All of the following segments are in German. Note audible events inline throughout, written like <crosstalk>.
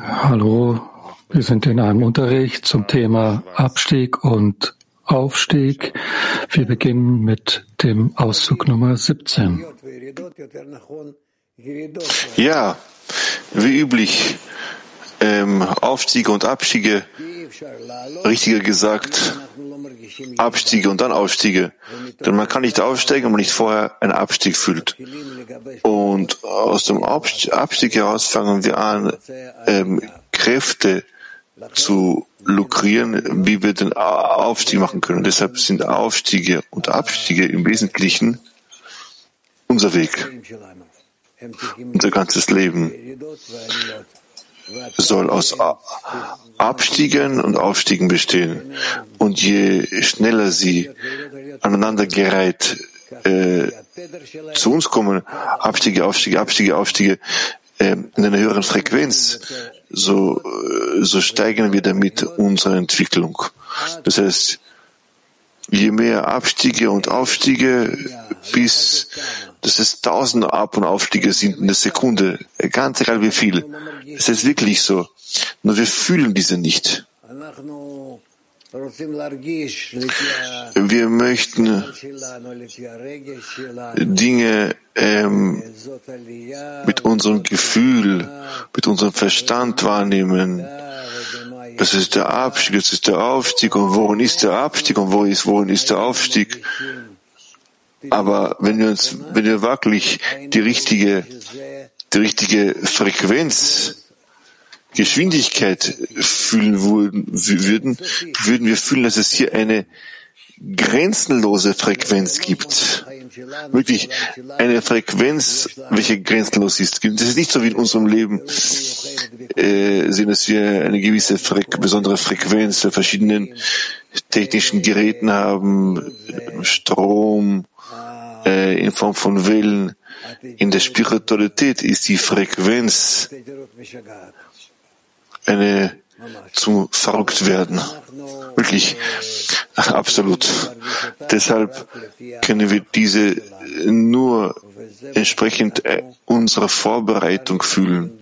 Hallo, wir sind in einem Unterricht zum Thema Abstieg und Aufstieg. Wir beginnen mit dem Auszug Nummer 17. Ja, wie üblich, ähm, Aufstiege und Abstiege, richtiger gesagt, Abstiege und dann Aufstiege. Denn man kann nicht aufsteigen, wenn man nicht vorher einen Abstieg fühlt. Und aus dem Abstieg heraus fangen wir an, ähm, Kräfte zu lukrieren, wie wir den Aufstieg machen können. deshalb sind Aufstiege und Abstiege im Wesentlichen unser Weg, unser ganzes Leben soll aus Abstiegen und Aufstiegen bestehen. Und je schneller sie aneinandergereiht äh, zu uns kommen, Abstiege, Aufstiege, Abstiege, Aufstiege, äh, in einer höheren Frequenz, so, äh, so steigen wir damit unsere Entwicklung. Das heißt, je mehr Abstiege und Aufstiege, bis dass es tausende Ab- und Aufstiege sind in der Sekunde, ganz egal wie viel. Es ist wirklich so. Nur wir fühlen diese nicht. Wir möchten Dinge ähm, mit unserem Gefühl, mit unserem Verstand wahrnehmen. Das ist der Abstieg, das ist der Aufstieg. Und worin ist der Abstieg und wo ist, worin ist der Aufstieg? Aber wenn wir uns, wenn wir wirklich die richtige, die richtige Frequenz, Geschwindigkeit fühlen würden, würden wir fühlen, dass es hier eine grenzenlose Frequenz gibt. Wirklich eine Frequenz, welche grenzenlos ist. Das ist nicht so wie in unserem Leben, äh, sehen, dass wir eine gewisse Fre besondere Frequenz der verschiedenen technischen Geräten haben, Strom, äh, in Form von Willen. In der Spiritualität ist die Frequenz eine zum Verrücktwerden. Wirklich, <laughs> absolut. Deshalb können wir diese nur entsprechend äh, unserer Vorbereitung fühlen.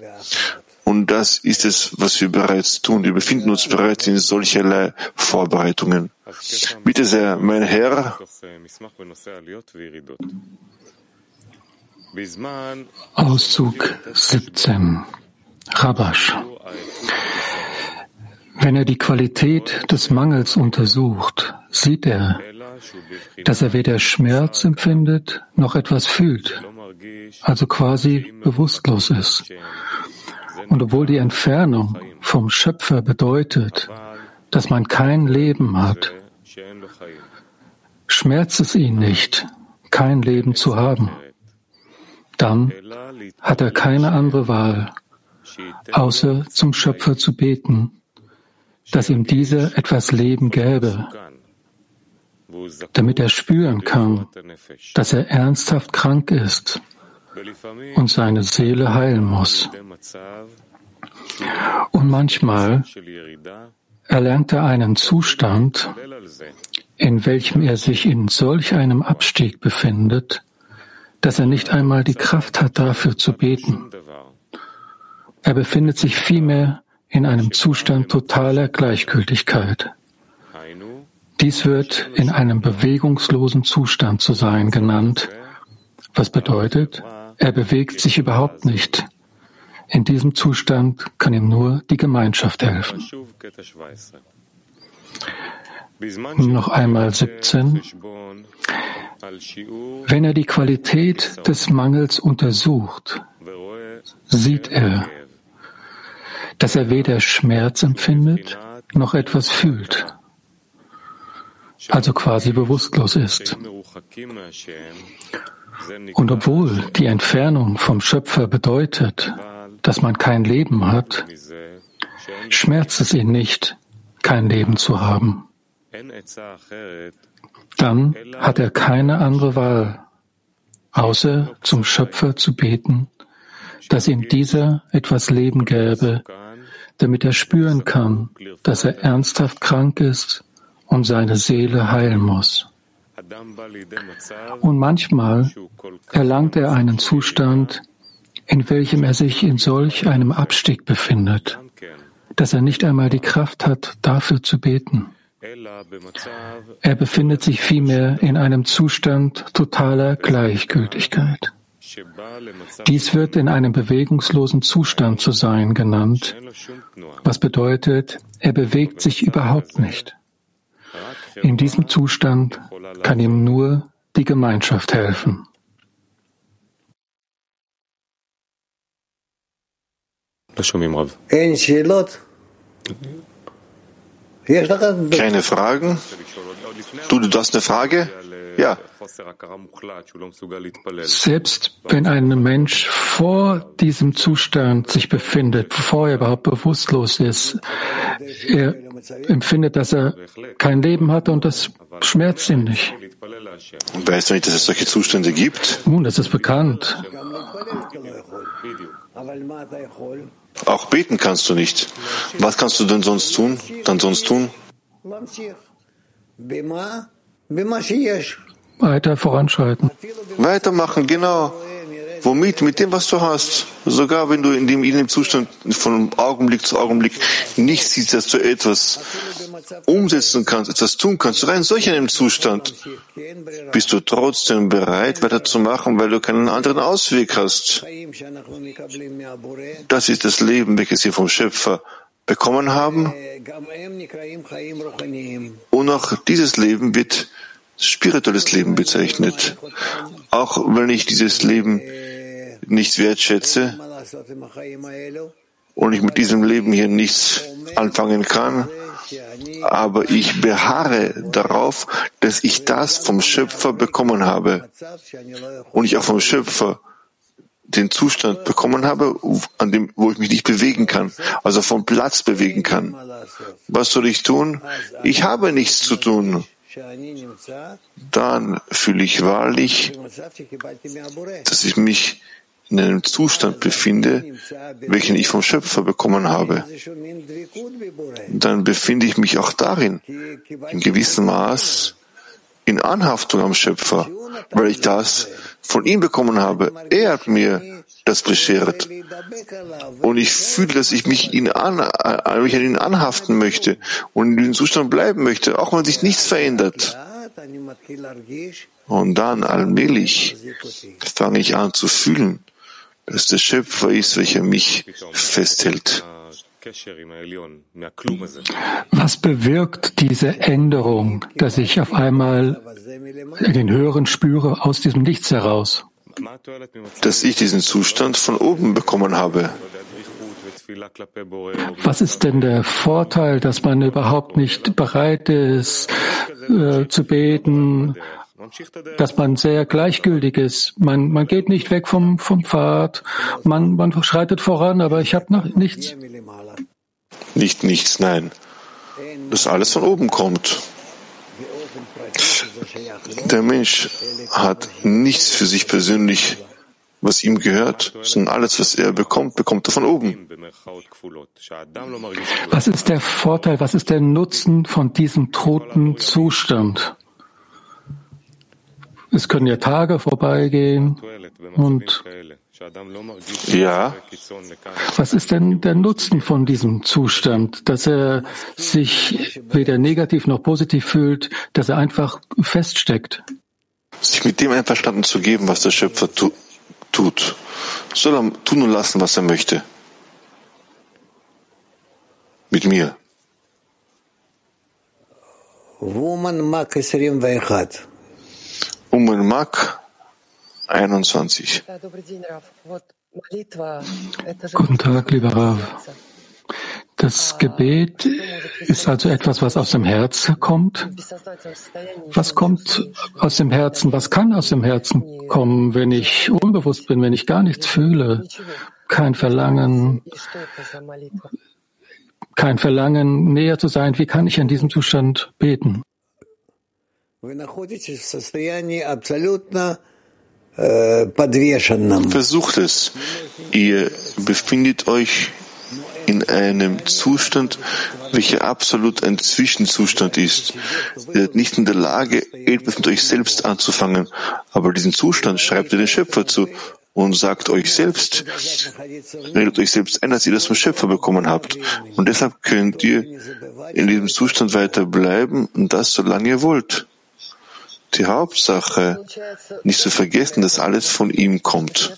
Und das ist es, was wir bereits tun. Wir befinden uns bereits in solcherlei Vorbereitungen. Bitte sehr, mein Herr. Auszug 17. Rabash. Wenn er die Qualität des Mangels untersucht, sieht er, dass er weder Schmerz empfindet noch etwas fühlt, also quasi bewusstlos ist. Und obwohl die Entfernung vom Schöpfer bedeutet, dass man kein Leben hat, schmerzt es ihn nicht, kein Leben zu haben. Dann hat er keine andere Wahl, außer zum Schöpfer zu beten, dass ihm dieser etwas Leben gäbe, damit er spüren kann, dass er ernsthaft krank ist und seine Seele heilen muss. Und manchmal erlernt er einen Zustand, in welchem er sich in solch einem Abstieg befindet, dass er nicht einmal die Kraft hat, dafür zu beten. Er befindet sich vielmehr in einem Zustand totaler Gleichgültigkeit. Dies wird in einem bewegungslosen Zustand zu sein genannt, was bedeutet, er bewegt sich überhaupt nicht. In diesem Zustand kann ihm nur die Gemeinschaft helfen. Noch einmal 17. Wenn er die Qualität des Mangels untersucht, sieht er, dass er weder Schmerz empfindet noch etwas fühlt, also quasi bewusstlos ist. Und obwohl die Entfernung vom Schöpfer bedeutet, dass man kein Leben hat, schmerzt es ihn nicht, kein Leben zu haben. Dann hat er keine andere Wahl, außer zum Schöpfer zu beten, dass ihm dieser etwas Leben gäbe, damit er spüren kann, dass er ernsthaft krank ist und seine Seele heilen muss. Und manchmal erlangt er einen Zustand, in welchem er sich in solch einem Abstieg befindet, dass er nicht einmal die Kraft hat, dafür zu beten. Er befindet sich vielmehr in einem Zustand totaler Gleichgültigkeit. Dies wird in einem bewegungslosen Zustand zu sein genannt, was bedeutet, er bewegt sich überhaupt nicht. In diesem Zustand kann ihm nur die Gemeinschaft helfen. Keine Fragen? Du, du hast eine Frage? Ja. Selbst wenn ein Mensch vor diesem Zustand sich befindet, bevor er überhaupt bewusstlos ist, er empfindet, dass er kein Leben hat und das schmerzt ihn nicht. Weißt du nicht, dass es solche Zustände gibt? Nun, das ist bekannt. Auch beten kannst du nicht. Was kannst du denn sonst tun? Dann sonst tun? Weiter voranschreiten. Weitermachen, genau. Womit? Mit dem, was du hast. Sogar wenn du in dem, in dem Zustand von Augenblick zu Augenblick nicht siehst, dass du etwas umsetzen kannst, etwas tun kannst, rein solch einem Zustand, bist du trotzdem bereit, weiterzumachen, weil du keinen anderen Ausweg hast. Das ist das Leben, welches wir vom Schöpfer bekommen haben. Und auch dieses Leben wird spirituelles Leben bezeichnet. Auch wenn ich dieses Leben nicht wertschätze und ich mit diesem Leben hier nichts anfangen kann, aber ich beharre darauf, dass ich das vom Schöpfer bekommen habe und ich auch vom Schöpfer den Zustand bekommen habe, an dem, wo ich mich nicht bewegen kann, also vom Platz bewegen kann. Was soll ich tun? Ich habe nichts zu tun dann fühle ich wahrlich, dass ich mich in einem Zustand befinde, welchen ich vom Schöpfer bekommen habe. Dann befinde ich mich auch darin, in gewissem Maß, in Anhaftung am Schöpfer, weil ich das von ihm bekommen habe. Er hat mir das beschert. Und ich fühle, dass ich mich, ihn an, äh, mich an ihn anhaften möchte und in diesem Zustand bleiben möchte, auch wenn sich nichts verändert. Und dann allmählich fange ich an zu fühlen, dass der Schöpfer ist, welcher mich festhält. Was bewirkt diese Änderung, dass ich auf einmal den Höheren spüre aus diesem Nichts heraus? Dass ich diesen Zustand von oben bekommen habe. Was ist denn der Vorteil, dass man überhaupt nicht bereit ist äh, zu beten, dass man sehr gleichgültig ist. Man, man geht nicht weg vom, vom Pfad, man, man schreitet voran, aber ich habe noch nichts. Nicht nichts, nein. Das alles von oben kommt. Der Mensch hat nichts für sich persönlich, was ihm gehört, sondern alles, was er bekommt, bekommt er von oben. Was ist der Vorteil, was ist der Nutzen von diesem toten Zustand? Es können ja Tage vorbeigehen und ja. Was ist denn der Nutzen von diesem Zustand, dass er sich weder negativ noch positiv fühlt, dass er einfach feststeckt? Sich mit dem einverstanden zu geben, was der Schöpfer tu tut. Soll er tun und lassen, was er möchte. Mit mir. Woman Mak 21. Umen Mak 21. Guten Tag, lieber Rav. Das Gebet ist also etwas, was aus dem Herzen kommt. Was kommt aus dem Herzen? Was kann aus dem Herzen kommen, wenn ich unbewusst bin, wenn ich gar nichts fühle? Kein Verlangen, kein Verlangen, näher zu sein. Wie kann ich in diesem Zustand beten? Versucht es. Ihr befindet euch in einem Zustand, welcher absolut ein Zwischenzustand ist. Ihr seid nicht in der Lage, etwas mit euch selbst anzufangen, aber diesen Zustand schreibt ihr den Schöpfer zu und sagt euch selbst, redet euch selbst ein, dass ihr das vom Schöpfer bekommen habt. Und deshalb könnt ihr in diesem Zustand weiter bleiben und das solange ihr wollt. Die Hauptsache, nicht zu vergessen, dass alles von ihm kommt.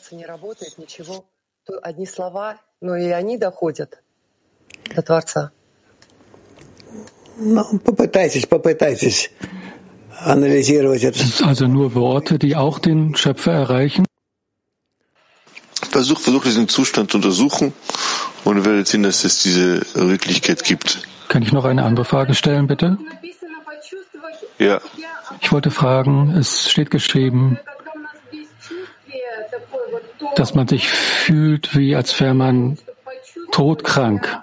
Also nur Worte, die auch den Schöpfer erreichen? Versucht, versucht diesen Zustand zu untersuchen und werdet sehen, dass es diese Wirklichkeit gibt. Kann ich noch eine andere Frage stellen, bitte? Ja. Ich wollte fragen, es steht geschrieben, dass man sich fühlt, wie als wäre man todkrank.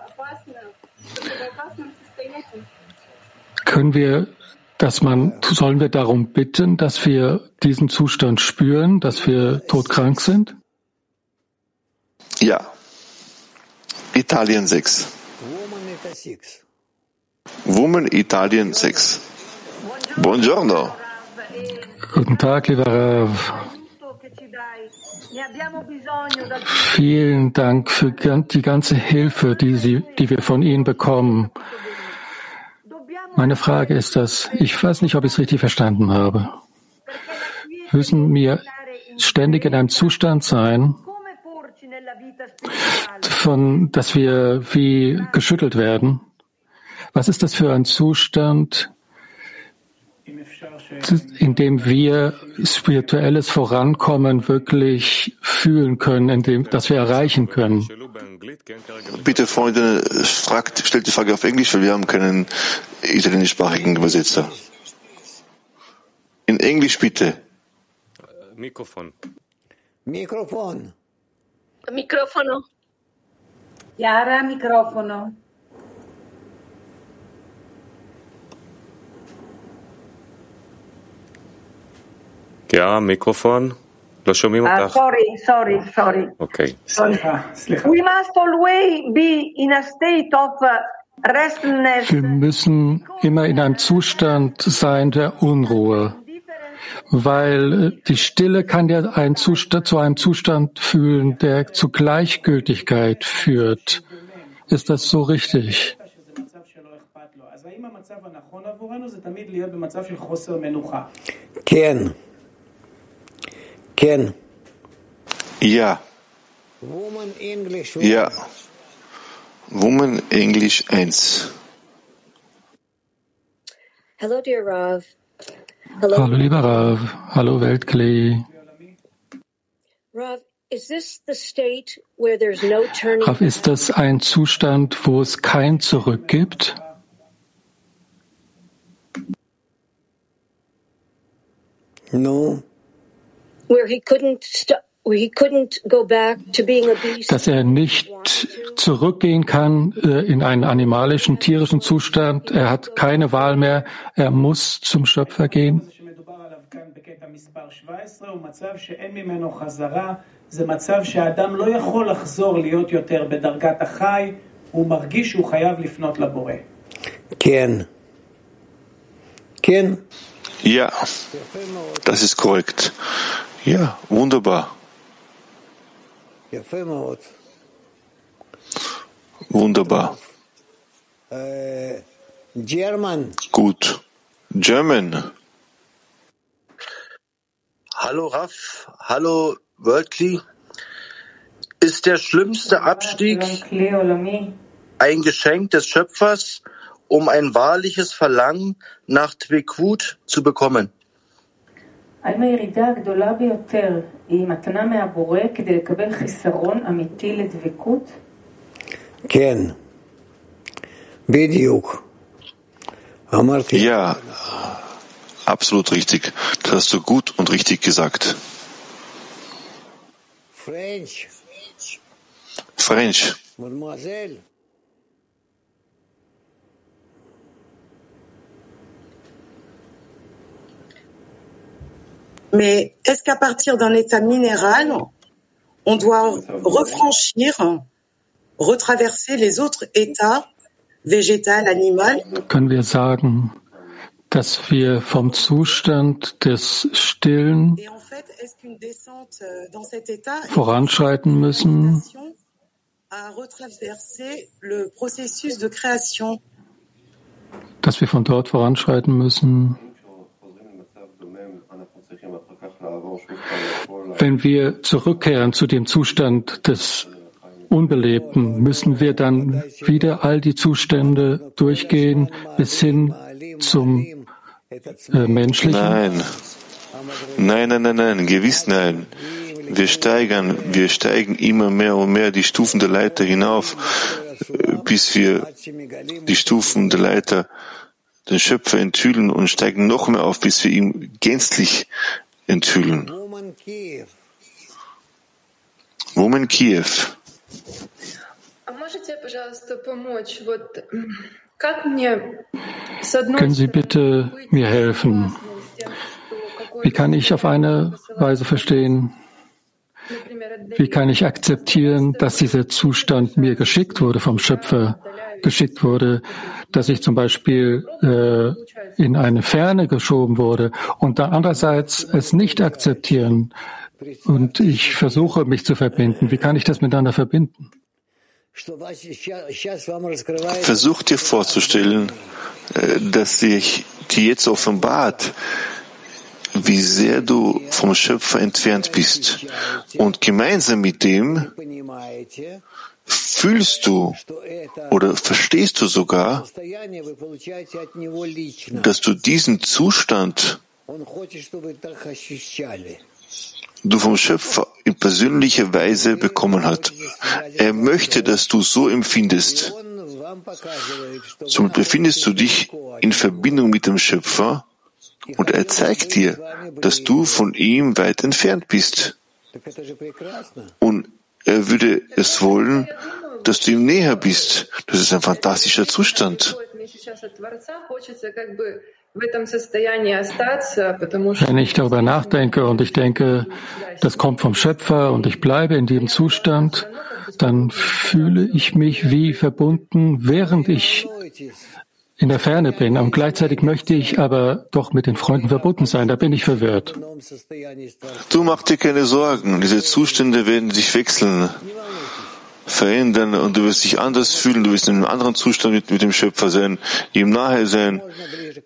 Können wir, dass man, sollen wir darum bitten, dass wir diesen Zustand spüren, dass wir todkrank sind? Ja. Italien 6. Woman Italien 6. Buongiorno. Guten Tag, lieber Rav. Vielen Dank für die ganze Hilfe, die, Sie, die wir von Ihnen bekommen. Meine Frage ist das, ich weiß nicht, ob ich es richtig verstanden habe. Müssen wir ständig in einem Zustand sein, von, dass wir wie geschüttelt werden. Was ist das für ein Zustand, in dem wir spirituelles Vorankommen wirklich fühlen können, in dem, das wir erreichen können? Bitte, Freunde, fragt, stellt die Frage auf Englisch, weil wir haben keinen italienischsprachigen Übersetzer. In Englisch bitte. Mikrofon. Mikrofon. Microfono. Chiara, microfono. Chiara, Mikrofon. לא שומעים Uh, אותך. sorry, sorry, sorry. אוקיי. We must always be in a state of uh, restlessness. Wir müssen immer in einem Zustand sein der Unruhe, weil äh, die Stille kann ja einen Zustand, zu einem Zustand fühlen, der zu Gleichgültigkeit führt. Ist das so richtig? Ken. Ken. Ja. Woman English. Ja. Woman English 1. Hello, dear Rav. Hello, Hallo lieber Rav, hallo Weltklee. Rav. Is this the state where there's no turning? Rav, ist das ein Zustand, wo es kein Zurück gibt? No Dass er nicht zurückgehen kann äh, in einen animalischen, tierischen Zustand. Er hat keine Wahl mehr. Er muss zum Schöpfer gehen. זה מצב שהאדם לא יכול לחזור להיות יותר בדרגת החי, הוא מרגיש שהוא חייב לפנות לבורא. כן. כן. Ja. Das ist korrekt. Ja, wunderbar. Wunderbar. German. Gut. German. Hallo Raff, hallo Worldly. Ist der schlimmste Abstieg ein Geschenk des Schöpfers, um ein wahrliches Verlangen nach Twekut zu bekommen? האם הירידה הגדולה ביותר היא מתנה מהבורא כדי לקבל חיסרון אמיתי לדבקות? כן. בדיוק. אמרתי. Ja, absolut richtig. Das hast du gut und richtig gesagt. פרנץ'. French. מודמואזל. Mais est-ce qu'à partir d'un état minéral, on doit refranchir retraverser les autres états, végétal, animal. Können wir sagen, dass wir vom Zustand des Stillen euh, dans cet état est voranschreiten müssen? à retraverser le processus de création? dass wir von dort voranschreiten müssen? Wenn wir zurückkehren zu dem Zustand des Unbelebten, müssen wir dann wieder all die Zustände durchgehen bis hin zum äh, Menschlichen? Nein. Nein, nein, nein, nein, gewiss nein. Wir steigern, wir steigen immer mehr und mehr die Stufen der Leiter hinauf, äh, bis wir die Stufen der Leiter den Schöpfer enthüllen und steigen noch mehr auf, bis wir ihn gänzlich enthüllen. Woman Kiew. Können Sie bitte mir helfen? Wie kann ich auf eine Weise verstehen, wie kann ich akzeptieren, dass dieser Zustand mir geschickt wurde, vom Schöpfer geschickt wurde, dass ich zum Beispiel äh, in eine Ferne geschoben wurde und dann andererseits es nicht akzeptieren und ich versuche, mich zu verbinden. Wie kann ich das miteinander verbinden? Versuch dir vorzustellen, äh, dass sich dir jetzt offenbart, wie sehr du vom Schöpfer entfernt bist. Und gemeinsam mit dem fühlst du oder verstehst du sogar, dass du diesen Zustand du vom Schöpfer in persönlicher Weise bekommen hast. Er möchte, dass du so empfindest. Somit befindest du dich in Verbindung mit dem Schöpfer und er zeigt dir, dass du von ihm weit entfernt bist. Und er würde es wollen, dass du ihm näher bist. Das ist ein fantastischer Zustand. Wenn ich darüber nachdenke und ich denke, das kommt vom Schöpfer und ich bleibe in diesem Zustand, dann fühle ich mich wie verbunden, während ich in der Ferne bin. Und gleichzeitig möchte ich aber doch mit den Freunden verbunden sein. Da bin ich verwirrt. Du mach dir keine Sorgen. Diese Zustände werden sich wechseln, verändern und du wirst dich anders fühlen. Du wirst in einem anderen Zustand mit, mit dem Schöpfer sein, ihm nahe sein.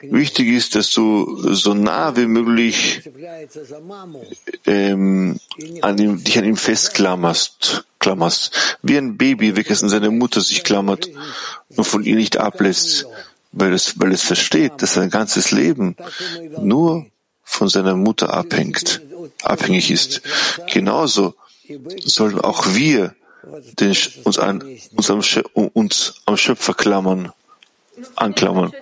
Wichtig ist, dass du so nah wie möglich ähm, an ihm, dich an ihm festklammerst, klammerst, wie ein Baby, welches an seine Mutter sich klammert und von ihr nicht ablässt weil es, weil es versteht, dass sein ganzes Leben nur von seiner Mutter abhängt, abhängig ist. Genauso sollen auch wir den, uns, an, uns, am, uns am Schöpfer klammern, anklammern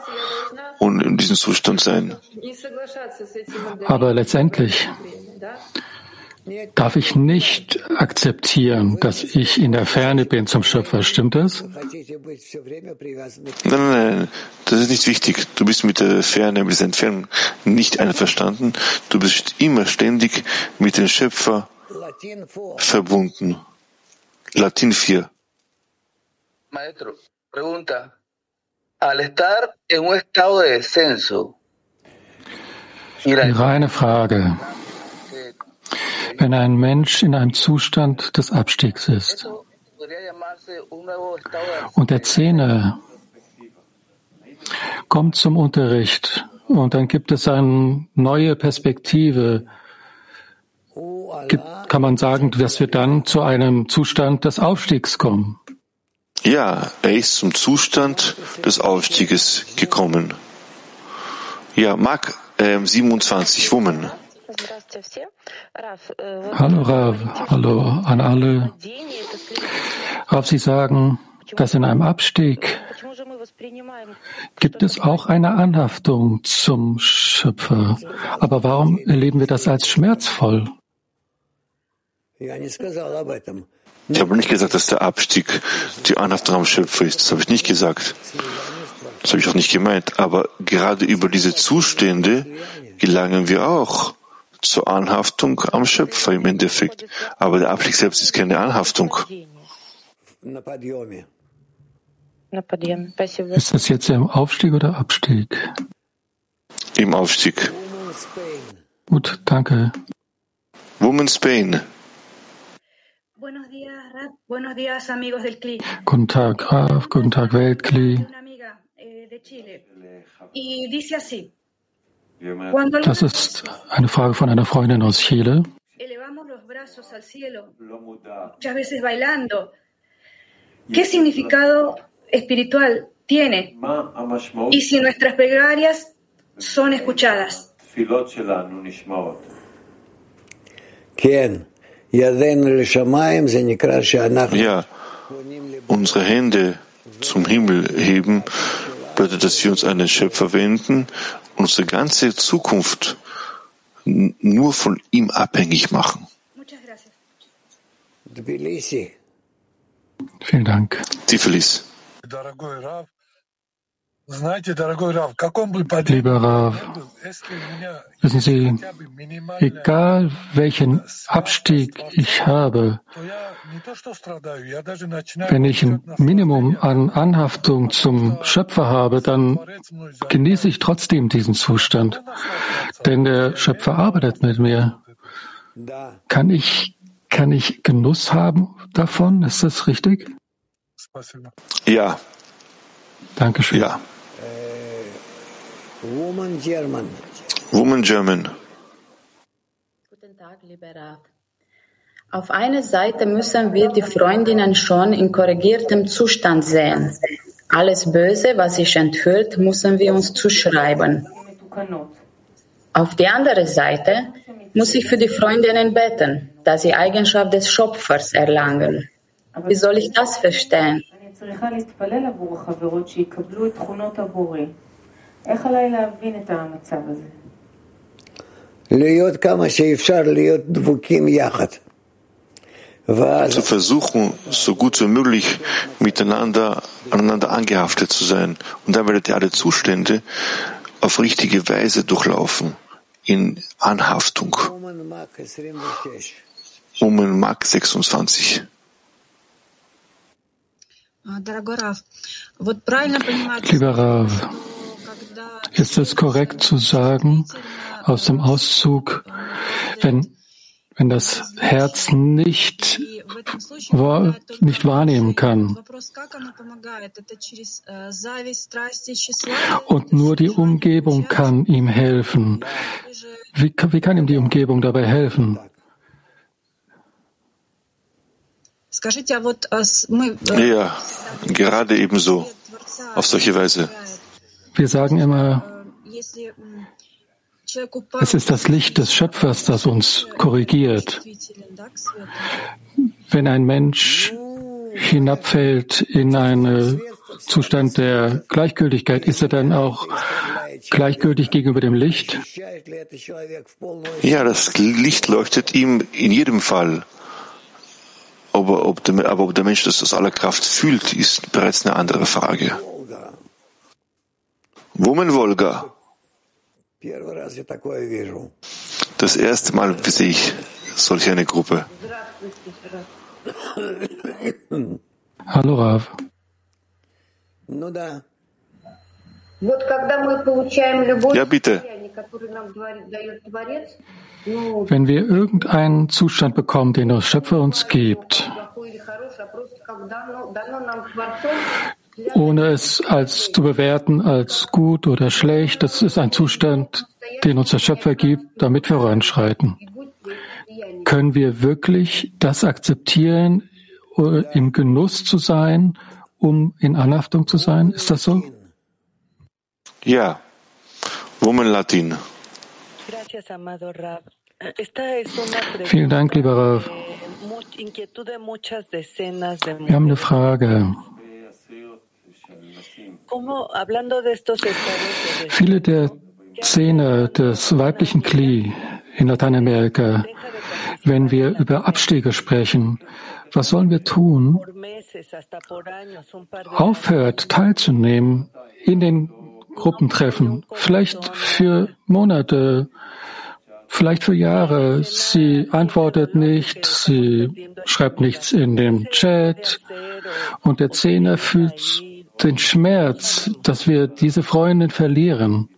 und in diesem Zustand sein. Aber letztendlich darf ich nicht akzeptieren, dass ich in der Ferne bin zum Schöpfer. Stimmt das? Nein, nein, nein, das ist nicht wichtig. Du bist mit der Ferne, mit der Entfernung nicht einverstanden. Du bist immer ständig mit dem Schöpfer verbunden. Latin 4. Maestro, pregunta. Al estar en un estado de descenso, Reine Frage wenn ein Mensch in einem Zustand des Abstiegs ist. Und der Zehner kommt zum Unterricht und dann gibt es eine neue Perspektive. Gibt, kann man sagen, dass wir dann zu einem Zustand des Aufstiegs kommen? Ja, er ist zum Zustand des Aufstieges gekommen. Ja, Mark äh, 27, Woman. Hallo Rav, hallo an alle. Rav, Sie sagen, dass in einem Abstieg gibt es auch eine Anhaftung zum Schöpfer. Aber warum erleben wir das als schmerzvoll? Ich habe nicht gesagt, dass der Abstieg die Anhaftung am Schöpfer ist. Das habe ich nicht gesagt. Das habe ich auch nicht gemeint. Aber gerade über diese Zustände gelangen wir auch zur Anhaftung am Schöpfer im Endeffekt. Aber der Abstieg selbst ist keine Anhaftung. Ist das jetzt im Aufstieg oder Abstieg? Im Aufstieg. Gut, danke. Woman Spain. Guten Tag, Graf. Guten Tag, Weltkli. Das ist eine Frage von einer Freundin aus Chile. ¿Qué significado espiritual tiene? Y si nuestras plegarias son escuchadas. Ja, unsere Hände zum Himmel heben, bedeutet, dass wir uns an den Schöpfer wenden, unsere ganze Zukunft nur von ihm abhängig machen. Vielen Dank. Tiflis. Lieber Rav, wissen Sie, egal welchen Abstieg ich habe, wenn ich ein Minimum an Anhaftung zum Schöpfer habe, dann genieße ich trotzdem diesen Zustand. Denn der Schöpfer arbeitet mit mir. Kann ich, kann ich Genuss haben davon? Ist das richtig? Ja. Dankeschön. Ja. Woman German. Woman German. Guten Tag, lieber Rav. Auf einer Seite müssen wir die Freundinnen schon in korrigiertem Zustand sehen. Alles Böse, was sich enthüllt, müssen wir uns zuschreiben. Auf die andere Seite muss ich für die Freundinnen beten, dass sie Eigenschaft des Schöpfers erlangen. Wie soll ich das verstehen? איך עליי להבין את המצב הזה? להיות כמה שאפשר להיות דבוקים יחד. zu versuchen, so gut wie möglich miteinander, aneinander angehaftet zu sein. Und dann werdet ihr alle Zustände auf richtige Weise durchlaufen, in Anhaftung. Um Mark 26. Lieber Rav, ist es korrekt zu sagen, aus dem Auszug, wenn, wenn das Herz nicht, nicht wahrnehmen kann und nur die Umgebung kann ihm helfen? Wie, wie kann ihm die Umgebung dabei helfen? Ja, gerade ebenso, auf solche Weise. Wir sagen immer, es ist das Licht des Schöpfers, das uns korrigiert. Wenn ein Mensch hinabfällt in einen Zustand der Gleichgültigkeit, ist er dann auch gleichgültig gegenüber dem Licht? Ja, das Licht leuchtet ihm in jedem Fall. Aber ob der, aber ob der Mensch das aus aller Kraft fühlt, ist bereits eine andere Frage. Woman Volga. Das erste Mal sehe ich solch eine Gruppe. Hallo Rav. Ja, bitte. Wenn wir irgendeinen Zustand bekommen, den der Schöpfer uns gibt, ohne es als zu bewerten als gut oder schlecht. Das ist ein Zustand, den uns der Schöpfer gibt, damit wir voranschreiten. Können wir wirklich das akzeptieren, im Genuss zu sein, um in Anhaftung zu sein? Ist das so? Ja. Woman Latin. Vielen Dank, lieber Rav. Wir haben eine Frage. Viele der Szene des weiblichen Kli in Lateinamerika, wenn wir über Abstiege sprechen, was sollen wir tun? Aufhört teilzunehmen in den Gruppentreffen, vielleicht für Monate, vielleicht für Jahre. Sie antwortet nicht, sie schreibt nichts in den Chat und der Zehner fühlt den Schmerz, dass wir diese Freundin verlieren.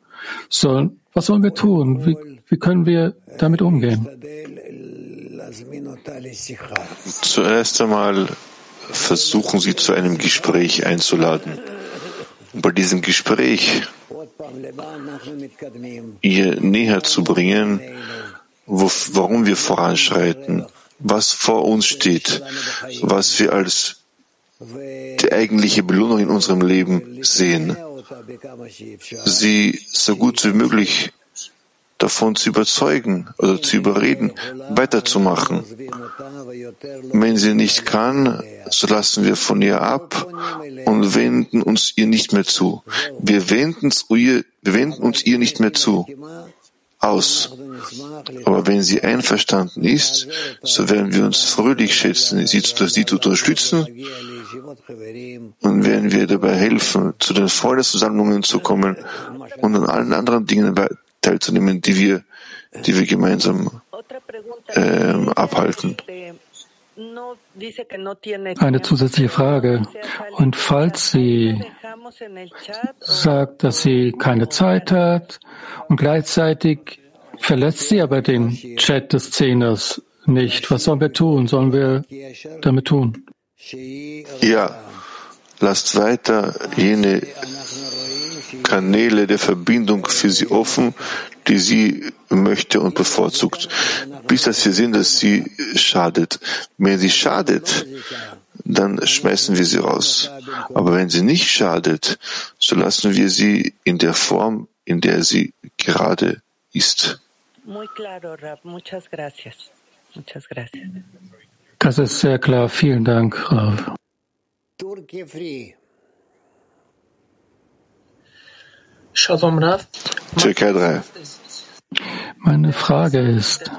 So, was sollen wir tun? Wie, wie können wir damit umgehen? Zuerst einmal versuchen Sie zu einem Gespräch einzuladen. Bei diesem Gespräch ihr näher zu bringen, wo, warum wir voranschreiten, was vor uns steht, was wir als die eigentliche Belohnung in unserem Leben sehen. Sie so gut wie möglich davon zu überzeugen oder zu überreden, weiterzumachen. Wenn sie nicht kann, so lassen wir von ihr ab und wenden uns ihr nicht mehr zu. Wir wenden uns ihr, nicht mehr zu. Aus. Aber wenn sie einverstanden ist, so werden wir uns fröhlich schätzen, sie zu, sie zu unterstützen und werden wir dabei helfen, zu den Freundesversammlungen zu kommen und an allen anderen Dingen teilzunehmen, die wir, die wir gemeinsam ähm, abhalten. Eine zusätzliche Frage. Und falls sie sagt, dass sie keine Zeit hat und gleichzeitig verletzt sie aber den Chat des Zehners nicht, was sollen wir tun? Sollen wir damit tun? Ja, lasst weiter jene Kanäle der Verbindung für sie offen, die sie möchte und bevorzugt, bis dass wir sehen, dass sie schadet. Wenn sie schadet, dann schmeißen wir sie raus. Aber wenn sie nicht schadet, so lassen wir sie in der Form, in der sie gerade ist. Das ist sehr klar. Vielen Dank, Rav. Shalom Rav. Türkei 3. Meine Frage ist,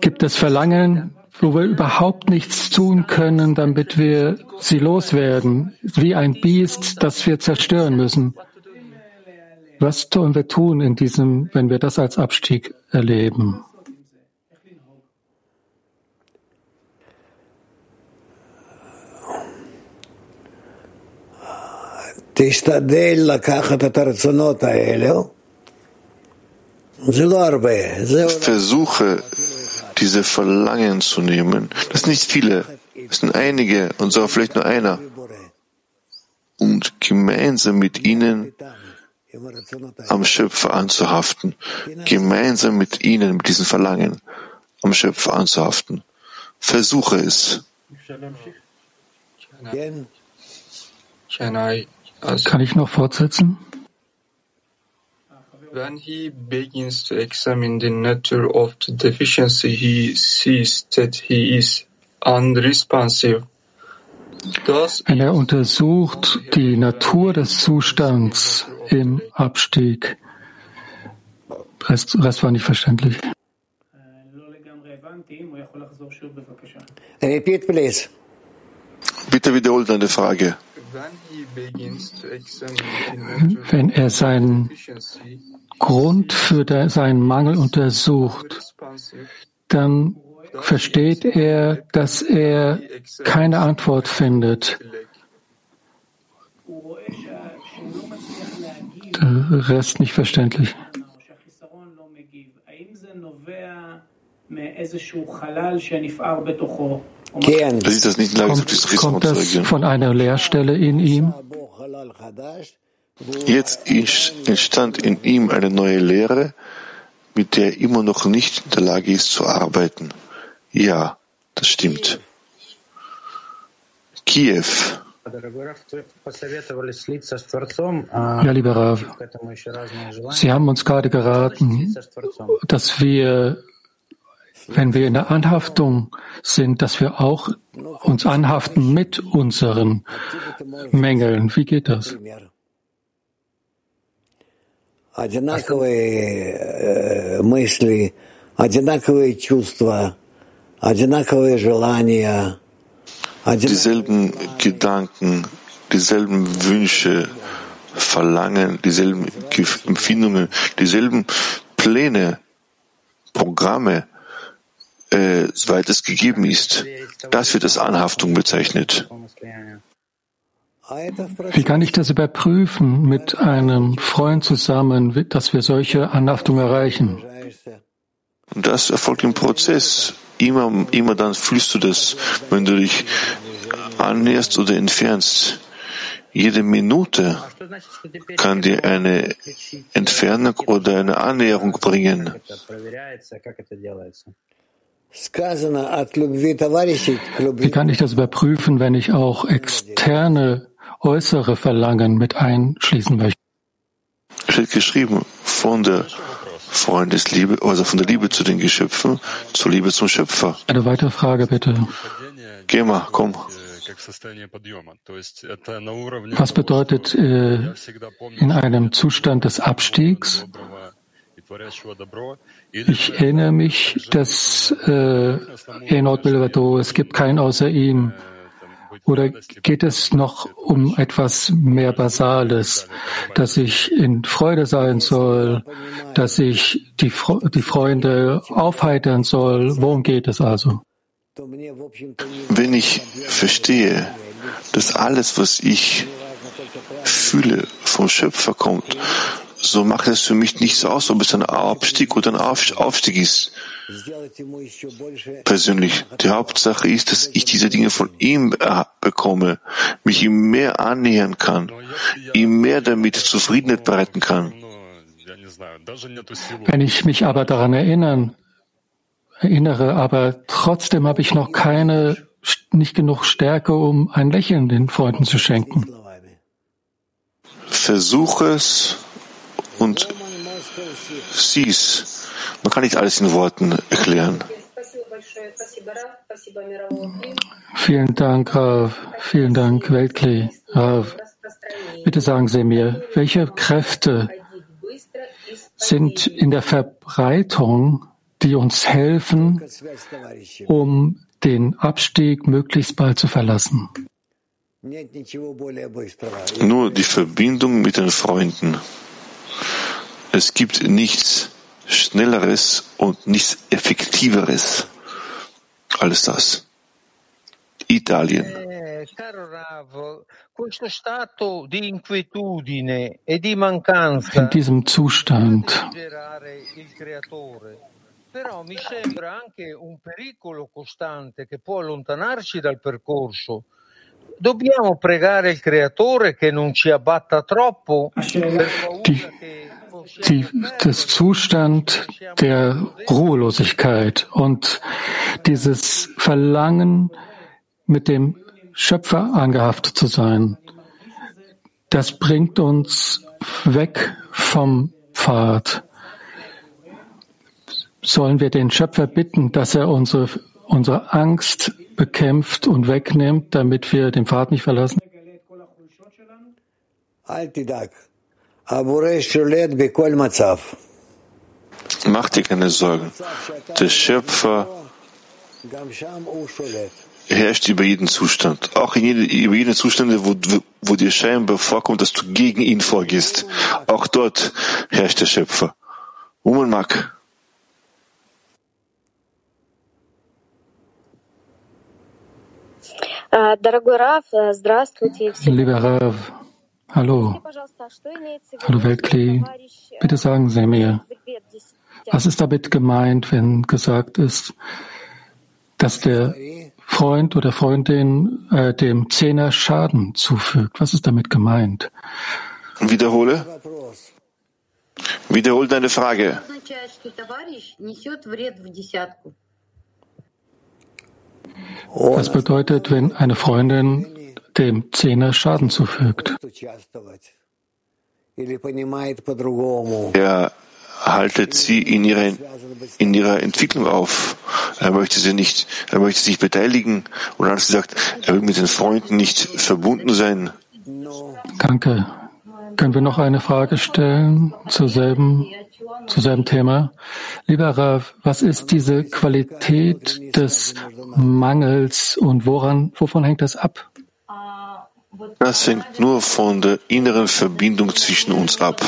gibt es Verlangen, wo wir überhaupt nichts tun können, damit wir sie loswerden, wie ein Biest, das wir zerstören müssen? Was tun wir tun in diesem, wenn wir das als Abstieg erleben? תשתדל לקחת את הרצונות האלו. זה לא הרבה, זה Versuche, diese Verlangen zu nehmen. Das sind nicht viele, es sind einige und sogar vielleicht nur einer. Und gemeinsam mit ihnen am Schöpfer anzuhaften. Gemeinsam mit ihnen, mit diesen Verlangen am Schöpfer anzuhaften. Versuche es. Can I kann ich noch fortsetzen? When he begins to examine the nature of the deficiency, he sees that he is unresponsive. Wenn er untersucht die Natur des Zustands im Abstieg, Rest, Rest war nicht verständlich. Repeat, please. Bitte wiederholt deine Frage. Wenn er seinen Grund für seinen Mangel untersucht, dann versteht er, dass er keine Antwort findet. Der Rest nicht verständlich. Das ist das nicht in Lage, kommt, auf kommt das von einer Leerstelle in ihm? Jetzt entstand in ihm eine neue Lehre, mit der er immer noch nicht in der Lage ist zu arbeiten. Ja, das stimmt. Kiew. Ja, lieber Rav, Sie haben uns gerade geraten, dass wir wenn wir in der Anhaftung sind, dass wir auch uns anhaften mit unseren Mängeln. Wie geht das? Dieselben Gedanken, dieselben Wünsche Verlangen, dieselben Empfindungen, dieselben Pläne, Programme, äh, soweit es gegeben ist. Das wird als Anhaftung bezeichnet. Wie kann ich das überprüfen mit einem Freund zusammen, dass wir solche Anhaftung erreichen? Das erfolgt im Prozess. Immer, immer dann fühlst du das, wenn du dich annäherst oder entfernst. Jede Minute kann dir eine Entfernung oder eine Annäherung bringen. Wie kann ich das überprüfen, wenn ich auch externe, äußere Verlangen mit einschließen möchte? Steht geschrieben, von der Freundesliebe, also von der Liebe zu den Geschöpfen zur Liebe zum Schöpfer. Eine weitere Frage bitte. Geh mal, komm. Was bedeutet äh, in einem Zustand des Abstiegs? Ich erinnere mich, dass äh, Enot Bilvato, es gibt keinen außer ihm. Oder geht es noch um etwas mehr Basales, dass ich in Freude sein soll, dass ich die, die Freunde aufheitern soll? Worum geht es also? Wenn ich verstehe, dass alles, was ich fühle, vom Schöpfer kommt, so macht es für mich nichts aus, ob es ein Abstieg oder ein Aufstieg ist. Persönlich, die Hauptsache ist, dass ich diese Dinge von ihm bekomme, mich ihm mehr annähern kann, ihm mehr damit Zufriedenheit bereiten kann. Wenn ich mich aber daran erinnern, erinnere, aber trotzdem habe ich noch keine, nicht genug Stärke, um ein Lächeln den Freunden zu schenken. Versuche es und sieh's. Man kann nicht alles in Worten erklären. Vielen Dank, Rav. Vielen Dank, Weltklee. Rav, bitte sagen Sie mir, welche Kräfte sind in der Verbreitung die uns helfen, um den Abstieg möglichst bald zu verlassen. Nur die Verbindung mit den Freunden. Es gibt nichts Schnelleres und nichts Effektiveres als das. Italien. Eh, e in diesem Zustand però mi sembra anche un pericolo costante che può allontanarci dal percorso. Dobbiamo pregare il Creatore che non ci abbatta troppo. Die, die, Zustand der Ruhelosigkeit und dieses Verlangen, mit dem Schöpfer angehaftet zu sein, das bringt uns weg vom Pfad. Sollen wir den Schöpfer bitten, dass er unsere, unsere Angst bekämpft und wegnimmt, damit wir den Pfad nicht verlassen? Mach dir keine Sorgen. Der Schöpfer herrscht über jeden Zustand. Auch in jede, über jeden Zustand, wo, wo dir scheinbar vorkommt, dass du gegen ihn vorgehst. Auch dort herrscht der Schöpfer. Wo mag. Lieber Rav, hallo. Hallo Weltklee. Bitte sagen Sie mir, was ist damit gemeint, wenn gesagt ist, dass der Freund oder Freundin äh, dem Zehner Schaden zufügt? Was ist damit gemeint? Wiederhole. Wiederhole deine Frage. Was bedeutet, wenn eine Freundin dem Zehner Schaden zufügt? Er haltet sie in ihrer, in ihrer Entwicklung auf. Er möchte sie nicht, er möchte sich beteiligen. Und als sie sagt, er will mit den Freunden nicht verbunden sein. Danke. Können wir noch eine Frage stellen zur selben zu seinem Thema. Lieber Rav, was ist diese Qualität des Mangels und woran, wovon hängt das ab? Das hängt nur von der inneren Verbindung zwischen uns ab.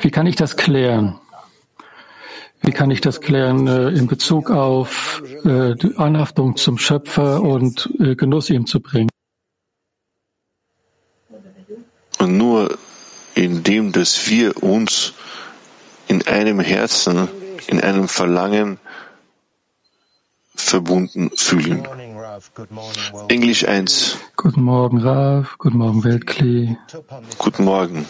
Wie kann ich das klären? Wie kann ich das klären äh, in Bezug auf äh, die Anhaftung zum Schöpfer und äh, Genuss ihm zu bringen? Und nur indem, dass wir uns in einem Herzen, in einem Verlangen verbunden fühlen. Englisch 1. Guten Morgen, Rav. Guten Morgen, Weltkli. Guten Morgen.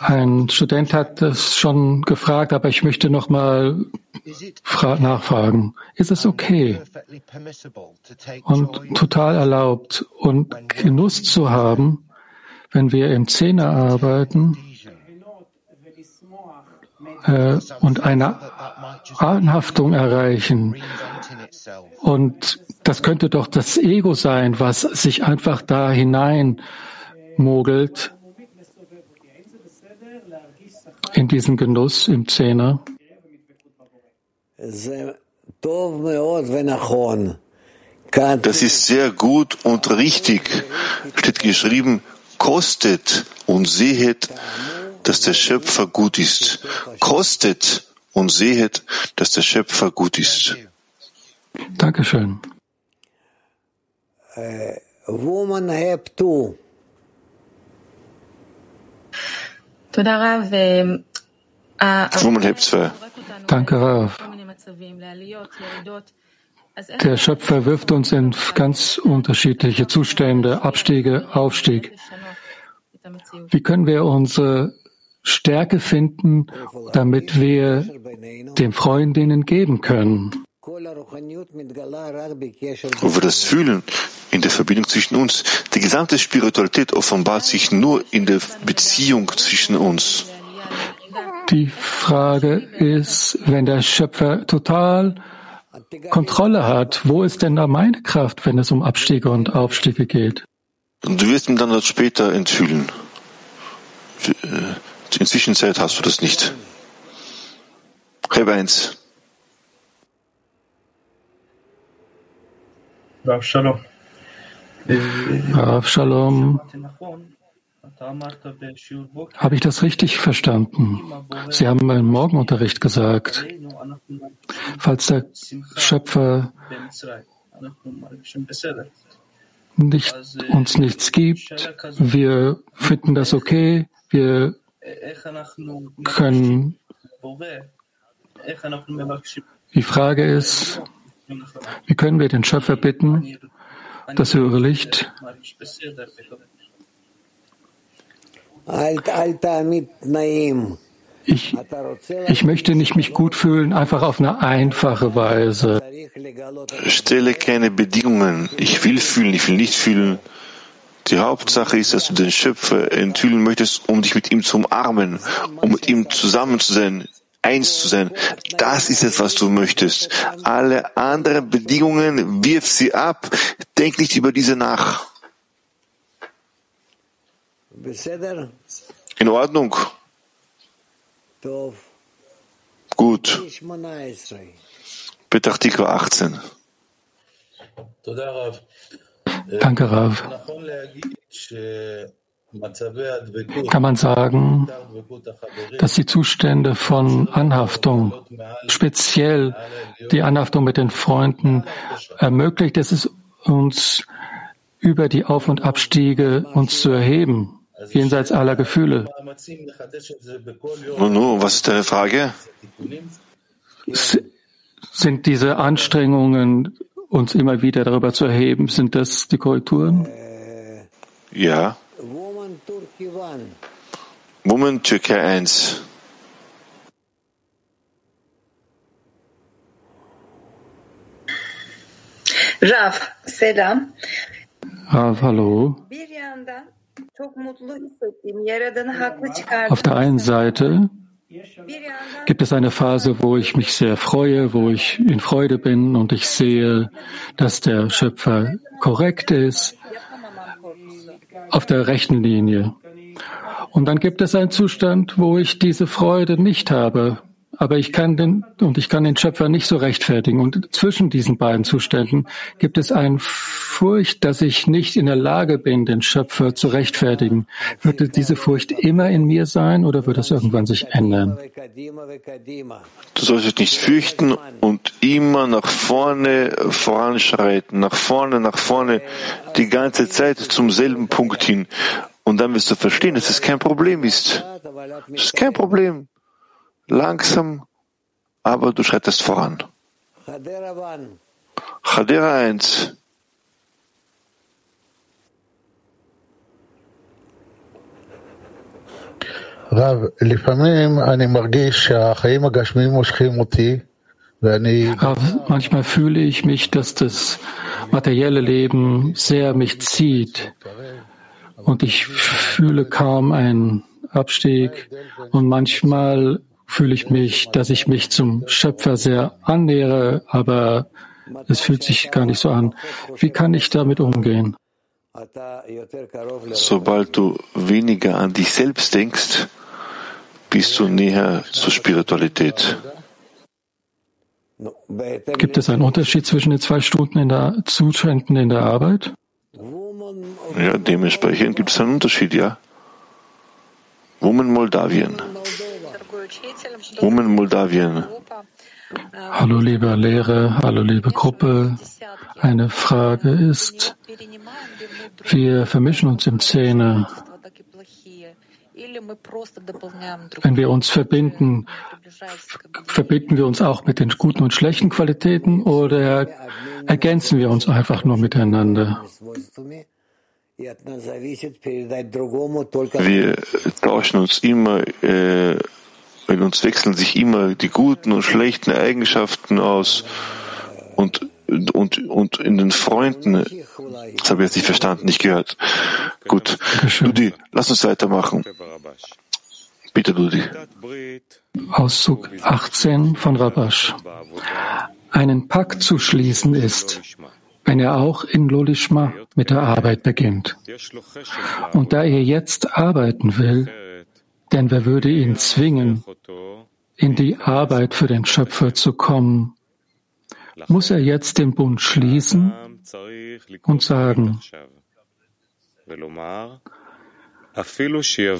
Ein Student hat das schon gefragt, aber ich möchte noch mal nachfragen. Ist es okay und total erlaubt und Genuss zu haben, wenn wir im Zehner arbeiten äh, und eine Anhaftung erreichen und das könnte doch das Ego sein, was sich einfach da hinein mogelt in diesen Genuss im Zehner. Das ist sehr gut und richtig. Steht geschrieben, kostet und sehet, dass der Schöpfer gut ist. Kostet und sehet, dass der Schöpfer gut ist. Dankeschön. Woman Have 2. Woman Have 2. Danke, Rav. Der Schöpfer wirft uns in ganz unterschiedliche Zustände, Abstiege, Aufstieg. Wie können wir unsere Stärke finden, damit wir den Freundinnen geben können? Wo wir das fühlen, in der Verbindung zwischen uns. Die gesamte Spiritualität offenbart sich nur in der Beziehung zwischen uns. Die Frage ist, wenn der Schöpfer total Kontrolle hat, wo ist denn da meine Kraft, wenn es um Abstiege und Aufstiege geht? Und du wirst ihn dann später enthüllen. In Zwischenzeit hast du das nicht. Reb 1. Rav Shalom. Rav Shalom. Habe ich das richtig verstanden? Sie haben im Morgenunterricht gesagt, falls der Schöpfer nicht, uns nichts gibt, wir finden das okay, wir können. Die Frage ist, wie können wir den Schöpfer bitten, das höhere Licht ich, ich möchte nicht mich gut fühlen, einfach auf eine einfache Weise. Stelle keine Bedingungen. Ich will fühlen, ich will nicht fühlen. Die Hauptsache ist, dass du den Schöpfer enthüllen möchtest, um dich mit ihm zu umarmen, um mit ihm zusammen zu sein, eins zu sein. Das ist es, was du möchtest. Alle anderen Bedingungen, wirf sie ab. Denk nicht über diese nach. In Ordnung. Gut. Petachtikwa 18. Danke, Rav. Kann man sagen, dass die Zustände von Anhaftung, speziell die Anhaftung mit den Freunden, ermöglicht es ist uns über die Auf- und Abstiege uns zu erheben, jenseits aller Gefühle. Nun, nun, was ist deine Frage? Sind diese Anstrengungen, uns immer wieder darüber zu erheben, sind das die Korrekturen? Ja. Woman Türkei 1. Rav, selam. Rav, hallo. Auf der einen Seite gibt es eine Phase, wo ich mich sehr freue, wo ich in Freude bin und ich sehe, dass der Schöpfer korrekt ist, auf der rechten Linie. Und dann gibt es einen Zustand, wo ich diese Freude nicht habe, aber ich kann den, und ich kann den Schöpfer nicht so rechtfertigen. Und zwischen diesen beiden Zuständen gibt es eine Furcht, dass ich nicht in der Lage bin, den Schöpfer zu rechtfertigen. Wird diese Furcht immer in mir sein oder wird das irgendwann sich ändern? Du sollst dich nicht fürchten und immer nach vorne voranschreiten, nach vorne, nach vorne, die ganze Zeit zum selben Punkt hin. Und dann wirst du verstehen, dass es kein Problem ist. Es ist kein Problem. Langsam, aber du schreitest voran. Chadera 1. Rav, manchmal fühle ich mich, dass das materielle Leben sehr mich zieht und ich fühle kaum einen Abstieg und manchmal fühle ich mich, dass ich mich zum Schöpfer sehr annähere, aber es fühlt sich gar nicht so an. Wie kann ich damit umgehen? Sobald du weniger an dich selbst denkst, bist du näher zur Spiritualität. Gibt es einen Unterschied zwischen den zwei Stunden in der Zuständen in der Arbeit? Ja, dementsprechend gibt es einen Unterschied, ja. Women Moldawien. Women Moldawien. Hallo liebe Lehrer, hallo liebe Gruppe. Eine Frage ist, wir vermischen uns im Zähne wenn wir uns verbinden, verbinden wir uns auch mit den guten und schlechten Qualitäten oder ergänzen wir uns einfach nur miteinander? Wir tauschen uns immer, äh, in uns wechseln sich immer die guten und schlechten Eigenschaften aus und und, und in den Freunden, das habe ich jetzt nicht verstanden, nicht gehört. Gut. Dudi, lass uns weitermachen. Bitte, Dudi. Auszug 18 von Rabash. Einen Pakt zu schließen ist, wenn er auch in Lolishma mit der Arbeit beginnt. Und da er jetzt arbeiten will, denn wer würde ihn zwingen, in die Arbeit für den Schöpfer zu kommen, muss er jetzt den Bund schließen und sagen,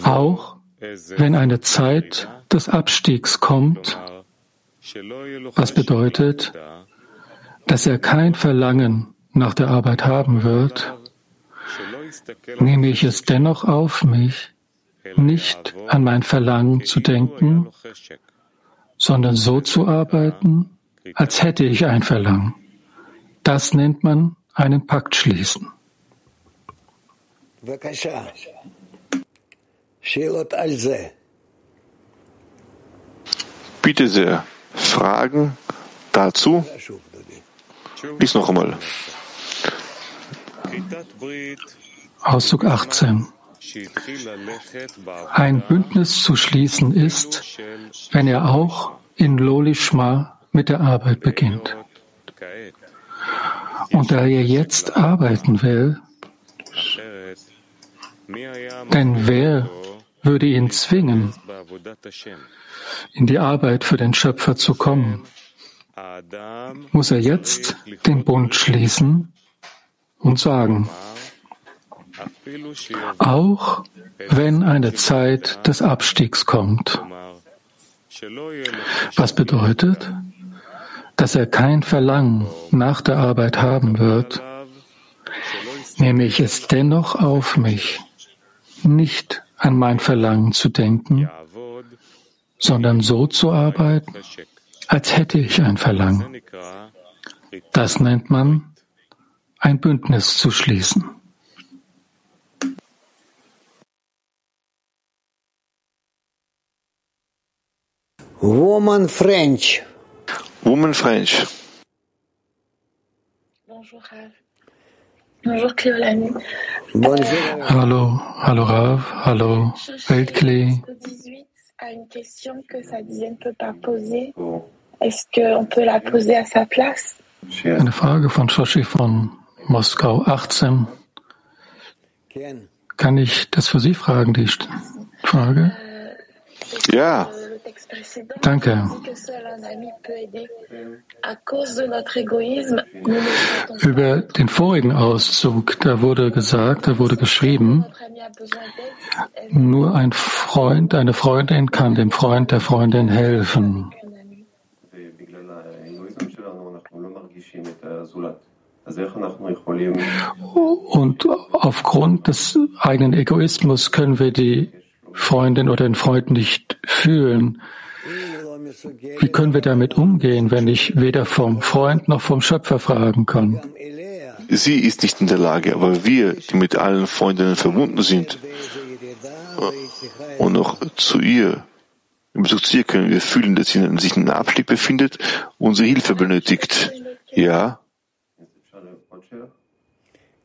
auch wenn eine Zeit des Abstiegs kommt, was bedeutet, dass er kein Verlangen nach der Arbeit haben wird, nehme ich es dennoch auf mich, nicht an mein Verlangen zu denken, sondern so zu arbeiten, als hätte ich ein Verlangen. Das nennt man einen Pakt schließen. Bitte sehr, Fragen dazu? Lies noch einmal. Auszug 18. Ein Bündnis zu schließen ist, wenn er auch in Lolishma mit der Arbeit beginnt. Und da er jetzt arbeiten will, denn wer würde ihn zwingen, in die Arbeit für den Schöpfer zu kommen? Muss er jetzt den Bund schließen und sagen, auch wenn eine Zeit des Abstiegs kommt. Was bedeutet, dass er kein Verlangen nach der Arbeit haben wird, nehme ich es dennoch auf mich, nicht an mein Verlangen zu denken, sondern so zu arbeiten, als hätte ich ein Verlangen. Das nennt man ein Bündnis zu schließen. Woman French. Woman French. Bonjour, Rav. Bonjour, Cléolani. Bonjour. Hallo, hallo Rav, hallo Weltklee. 18 a une question que Sadie ne peut pas poser. Est-ce qu'on peut la poser à sa place? Eine Frage von Shoshi von Moskau 18. Kann ich das für Sie fragen, die Frage? Ja. Danke. Über den vorigen Auszug, da wurde gesagt, da wurde geschrieben, nur ein Freund, eine Freundin kann dem Freund der Freundin helfen. Und aufgrund des eigenen Egoismus können wir die Freundin oder den Freund nicht fühlen. Wie können wir damit umgehen, wenn ich weder vom Freund noch vom Schöpfer fragen kann? Sie ist nicht in der Lage, aber wir, die mit allen Freundinnen verbunden sind und noch zu ihr, in Bezug zu ihr können wir fühlen, dass sie sich in einem Abstieg befindet und unsere Hilfe benötigt. Ja?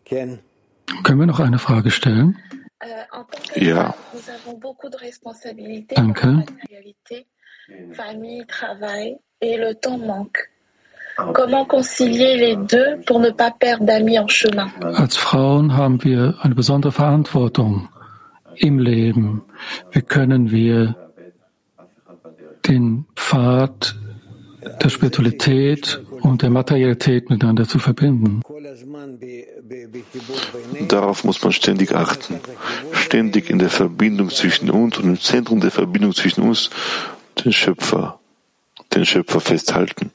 Können wir noch eine Frage stellen? Ja. Danke. Famille, travail et le temps manque. Comment concilier les deux pour ne pas perdre d'amis en chemin? Als Frauen haben wir eine besondere Verantwortung im Leben. Wie können wir den Pfad der Spiritualität und der Materialität miteinander zu verbinden. Darauf muss man ständig achten. Ständig in der Verbindung zwischen uns und im Zentrum der Verbindung zwischen uns, den Schöpfer, den Schöpfer festhalten.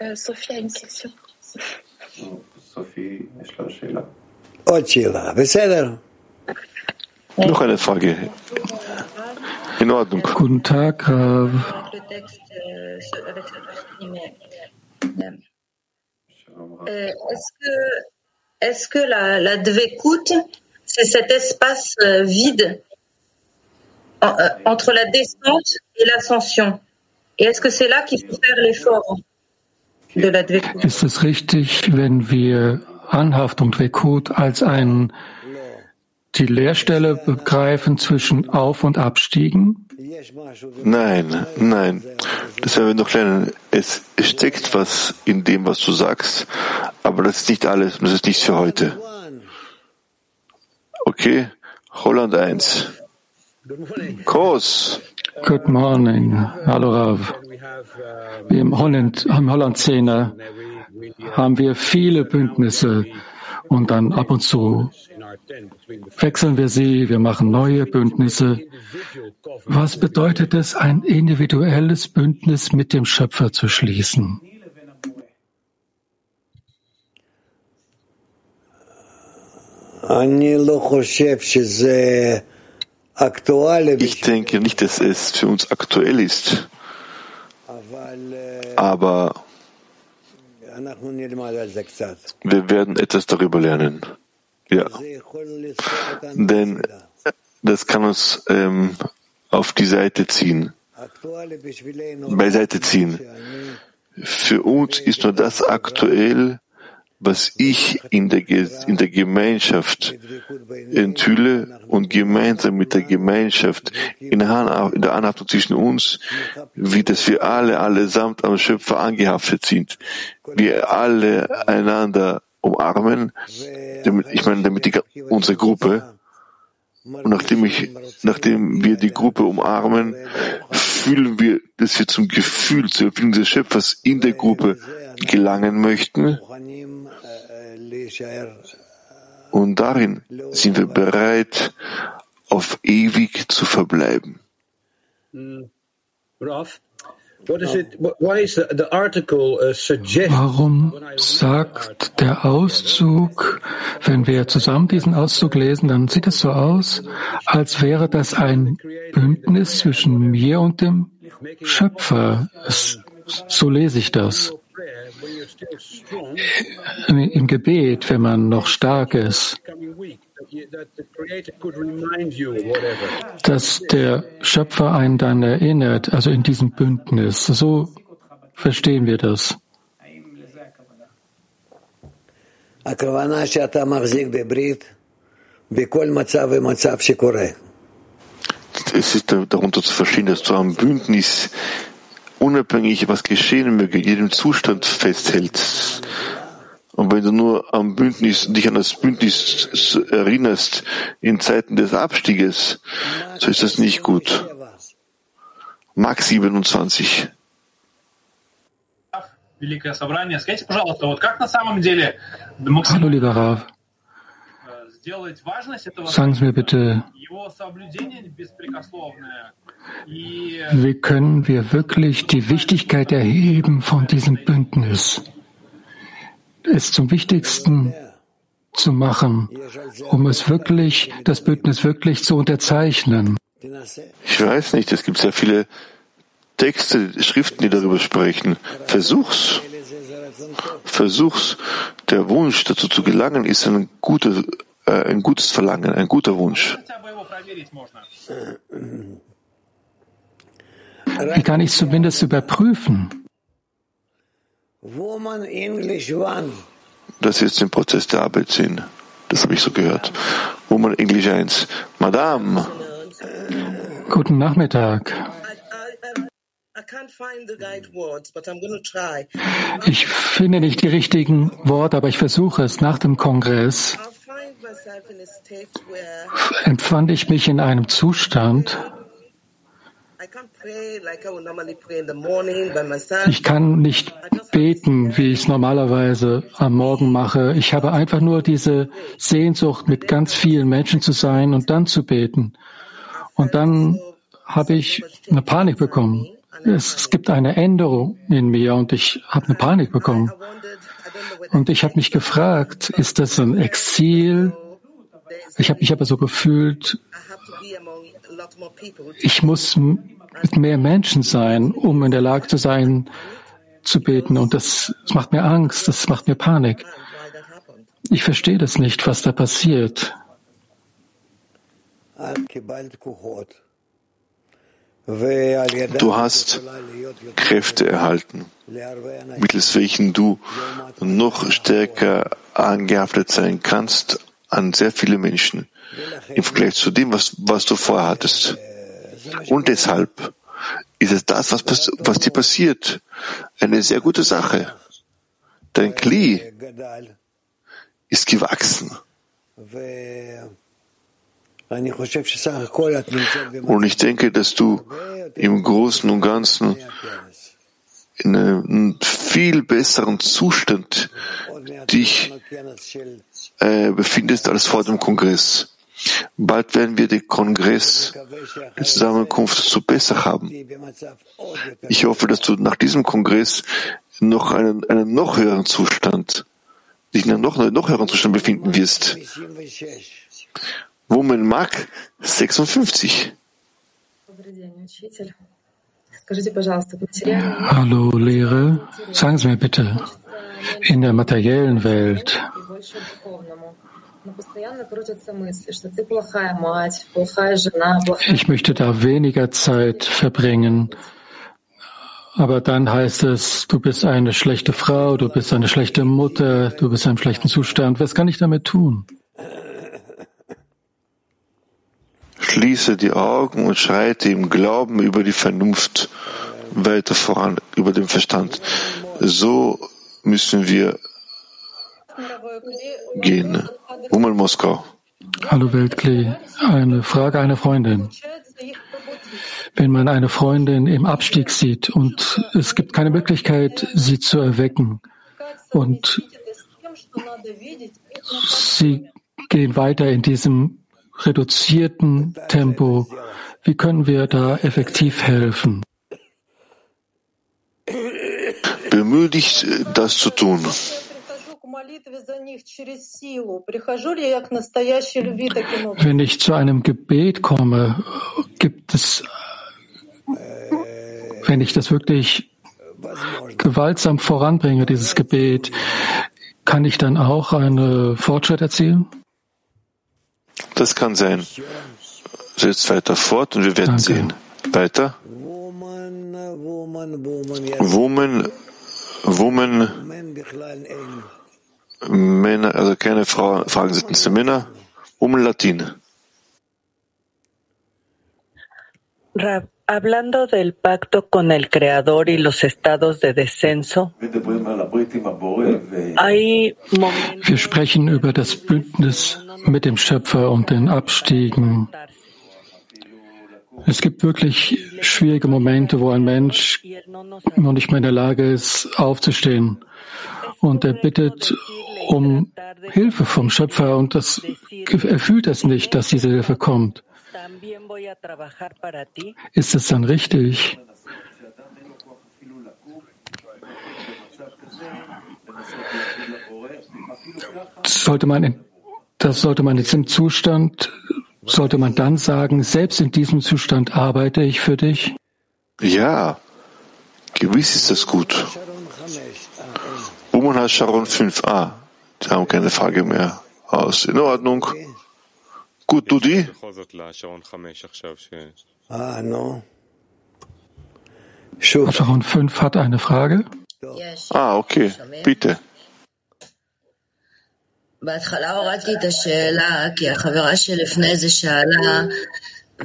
Euh, Sophie a une question. Sophie, Noch eine Frage. In Ordnung. Guten Tag, Rav. Euh, est-ce que, est-ce que la, la dvekout, c'est cet espace euh, vide en, euh, entre la descente et l'ascension? Et est-ce que c'est là qu'il faut faire l'effort de la dvekout Ist es richtig, wenn wir Anhaftung Dvekut als ein, die Leerstelle begreifen zwischen Auf- und Abstiegen? Nein, nein. Das werden wir noch lernen. Es steckt was in dem, was du sagst, aber das ist nicht alles und das ist nichts für heute. Okay, Holland 1. Groß. Good morning. Hallo Rav. Im Holland, im Holland-Szene haben wir viele Bündnisse und dann ab und zu wechseln wir sie, wir machen neue Bündnisse. Was bedeutet es, ein individuelles Bündnis mit dem Schöpfer zu schließen? Ich denke nicht, dass es für uns aktuell ist, aber wir werden etwas darüber lernen. Ja. Denn das kann uns ähm, auf die Seite ziehen, beiseite ziehen. Für uns ist nur das aktuell, was ich in der, in der Gemeinschaft enthülle und gemeinsam mit der Gemeinschaft in der Anhaftung zwischen uns, wie dass wir alle allesamt am Schöpfer angehaftet sind. Wir alle einander umarmen, damit, ich meine, damit die, unsere Gruppe, und nachdem ich, nachdem wir die Gruppe umarmen, fühlen wir, dass wir zum Gefühl, zur Erfüllung des Schöpfers in der Gruppe gelangen möchten. Und darin sind wir bereit, auf ewig zu verbleiben. Ralph? Warum sagt der Auszug, wenn wir zusammen diesen Auszug lesen, dann sieht es so aus, als wäre das ein Bündnis zwischen mir und dem Schöpfer. So lese ich das. Im Gebet, wenn man noch stark ist, dass der Schöpfer einen dann erinnert, also in diesem Bündnis. So verstehen wir das. Es ist darunter zu verstehen, dass du am Bündnis unabhängig was geschehen möge, in jedem Zustand festhältst. Und wenn du nur am Bündnis, dich an das Bündnis erinnerst in Zeiten des Abstieges, so ist das nicht gut. Max 27. Hallo, lieber Rav. Sagen Sie mir bitte, wie können wir wirklich die Wichtigkeit erheben von diesem Bündnis? Es zum Wichtigsten zu machen, um es wirklich, das Bündnis wirklich zu unterzeichnen? Ich weiß nicht, es gibt sehr viele Texte, Schriften, die darüber sprechen. Versuch's. Versuch's. Der Wunsch dazu zu gelangen ist ein, gutes, äh, ein gutes Verlangen, ein guter Wunsch. Wie kann ich es zumindest überprüfen? Das ist im Prozess der Arbeit sehen. Das habe ich so gehört. Woman English 1. Madame. Guten Nachmittag. Ich finde nicht die richtigen Worte, aber ich versuche es. Nach dem Kongress empfand ich mich in einem Zustand, ich kann nicht beten, wie ich es normalerweise am Morgen mache. Ich habe einfach nur diese Sehnsucht, mit ganz vielen Menschen zu sein und dann zu beten. Und dann habe ich eine Panik bekommen. Es, es gibt eine Änderung in mir und ich habe eine Panik bekommen. Und ich habe mich gefragt, ist das ein Exil? Ich habe mich aber so gefühlt, ich muss mit mehr Menschen sein, um in der Lage zu sein, zu beten. Und das, das macht mir Angst, das macht mir Panik. Ich verstehe das nicht, was da passiert. Du hast Kräfte erhalten, mittels welchen du noch stärker angehaftet sein kannst an sehr viele Menschen im Vergleich zu dem, was, was du vorher hattest. Und deshalb ist es das, was, was dir passiert, eine sehr gute Sache. Dein Kli ist gewachsen. Und ich denke, dass du im Großen und Ganzen in einem viel besseren Zustand dich äh, befindest als vor dem Kongress. Bald werden wir den Kongress, die Zusammenkunft zu besser haben. Ich hoffe, dass du nach diesem Kongress noch einen, einen noch höheren Zustand, dich in einem noch, noch höheren Zustand befinden wirst. Woman Mark 56. Hallo Lehre, sagen Sie mir bitte, in der materiellen Welt ich möchte da weniger Zeit verbringen. Aber dann heißt es, du bist eine schlechte Frau, du bist eine schlechte Mutter, du bist in einem schlechten Zustand. Was kann ich damit tun? Schließe die Augen und schreite im Glauben über die Vernunft weiter voran, über den Verstand. So müssen wir gehen. Hummel Moskau. Hallo Weltklee. Eine Frage einer Freundin. Wenn man eine Freundin im Abstieg sieht und es gibt keine Möglichkeit, sie zu erwecken und sie gehen weiter in diesem reduzierten Tempo, wie können wir da effektiv helfen? Bemühe dich, das zu tun. Wenn ich zu einem Gebet komme, gibt es, wenn ich das wirklich gewaltsam voranbringe, dieses Gebet, kann ich dann auch einen Fortschritt erzielen? Das kann sein. Setzt weiter fort und wir werden Danke. sehen. Weiter. Woman, Woman, Männer, also keine Frau, Fragen sind Männer. Um Latin. Rab, Hablando del pacto con el Creador y los estados de descenso, wir sprechen über das Bündnis mit dem Schöpfer und den Abstiegen. Es gibt wirklich schwierige Momente, wo ein Mensch noch nicht mehr in der Lage ist, aufzustehen. Und er bittet um Hilfe vom Schöpfer und das, er fühlt es nicht, dass diese Hilfe kommt. Ist es dann richtig? Sollte man in, das sollte man jetzt im Zustand, sollte man dann sagen, selbst in diesem Zustand arbeite ich für dich? Ja, gewiss ist das gut. Uman hat Sharon 5a Sie haben keine Frage mehr aus. In Ordnung. Gut, Dudi? Sharon 5 hat eine Frage. Ah, okay. Bitte. בהתחלה הורדתי את השאלה, כי החברה שלפני זה שאלה,